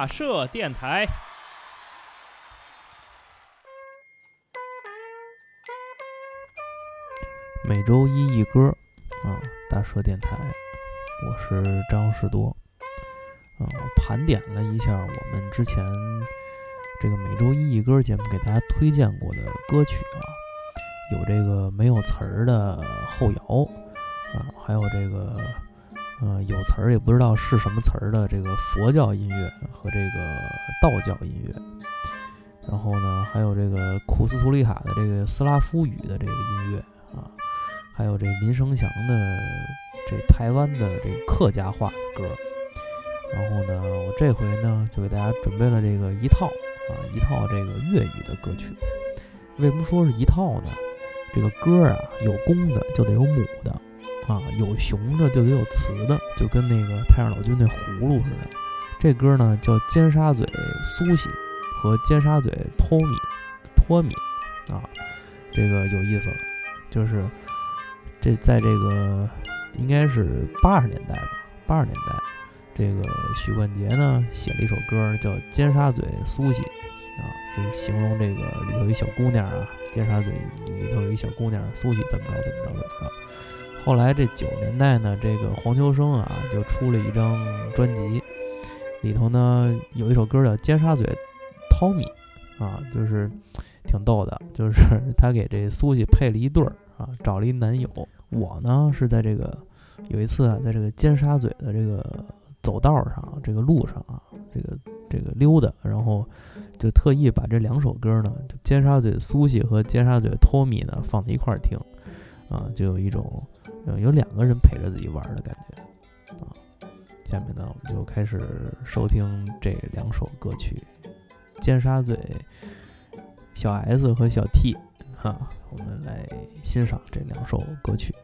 大社电台。每周一一歌啊，大社电台，我是张士多。啊，我盘点了一下我们之前这个每周一一歌节目给大家推荐过的歌曲啊，有这个没有词儿的后摇啊，还有这个呃有词儿也不知道是什么词儿的这个佛教音乐和这个道教音乐，然后呢，还有这个库斯图里卡的这个斯拉夫语的这个音乐啊，还有这林生祥的这台湾的这个客家话的歌。然后呢，我这回呢就给大家准备了这个一套啊，一套这个粤语的歌曲。为什么说是一套呢？这个歌啊，有公的就得有母啊，有雄的就得有雌的，就跟那个太上老君那葫芦似的。这歌呢叫《尖沙咀苏西》和《尖沙咀托米托米》啊，这个有意思了，就是这在这个应该是八十年代吧，八十年代。这个许冠杰呢写了一首歌叫《尖沙咀苏西》，啊，就形容这个里头一小姑娘啊，尖沙咀里头一小姑娘苏西怎么着怎么着怎么着。后来这九十年代呢，这个黄秋生啊就出了一张专辑，里头呢有一首歌叫《尖沙咀汤米》，啊，就是挺逗的，就是他给这苏西配了一对儿啊，找了一男友。我呢是在这个有一次啊，在这个尖沙咀的这个。走道上，这个路上啊，这个这个溜达，然后就特意把这两首歌呢，尖沙咀苏西和尖沙咀托米呢放在一块儿听，啊，就有一种有两个人陪着自己玩的感觉，啊，下面呢我们就开始收听这两首歌曲，尖沙咀小 S 和小 T，哈，我们来欣赏这两首歌曲。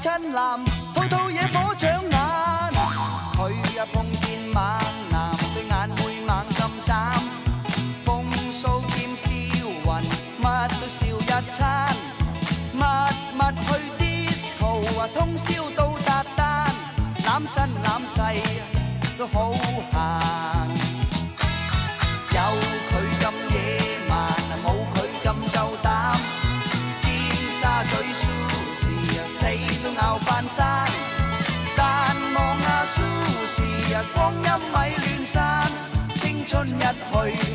真男吐吐野火掌眼佢啊碰见猛男对眼会猛咁眨风骚兼销魂乜都笑一餐默默去 disco 啊通宵都达单揽身揽世都好闲春一去。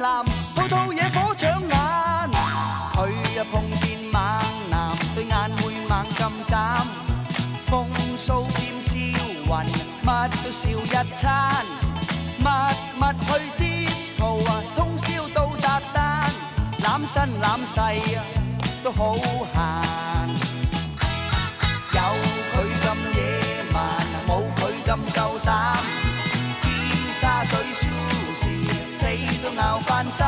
男套套野火搶眼，佢啊碰見猛男，對眼会猛咁眨，風騷兼笑雲，乜都笑一餐，密密去 disco 啊，通宵到達旦，揽身揽世啊，都好闲，生。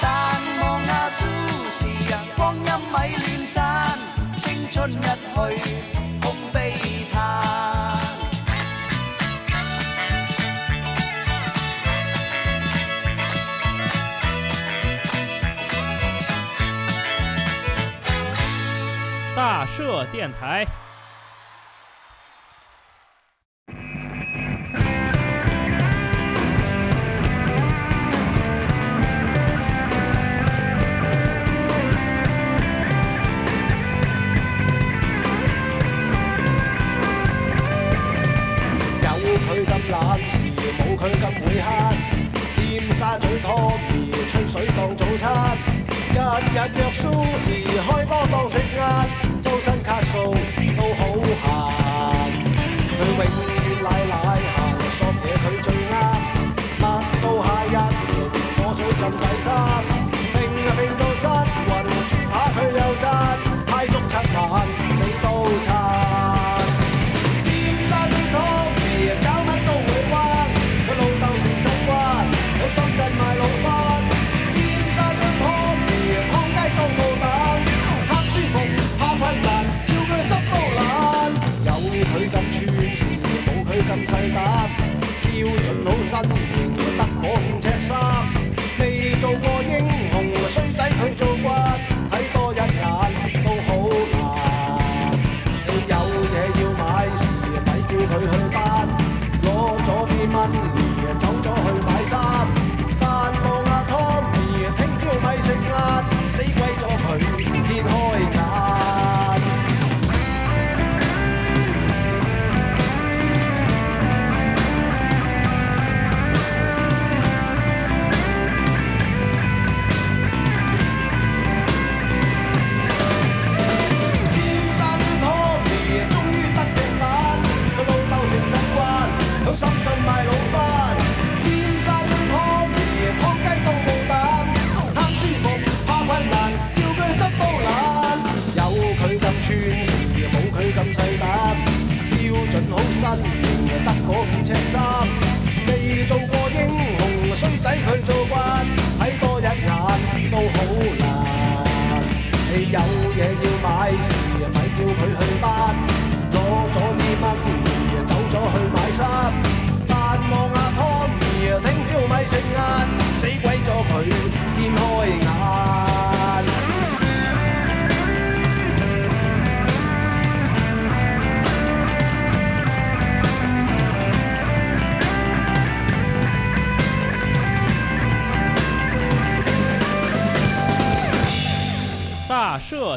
但望阿叔时光阴咪乱山，青春一去空悲叹。大社电台。日日若输时开波当食压周身卡数都好闲佢永远奶奶行索嘢佢最啱。抹到下一火水浸底衫拼啊拼到膝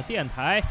电台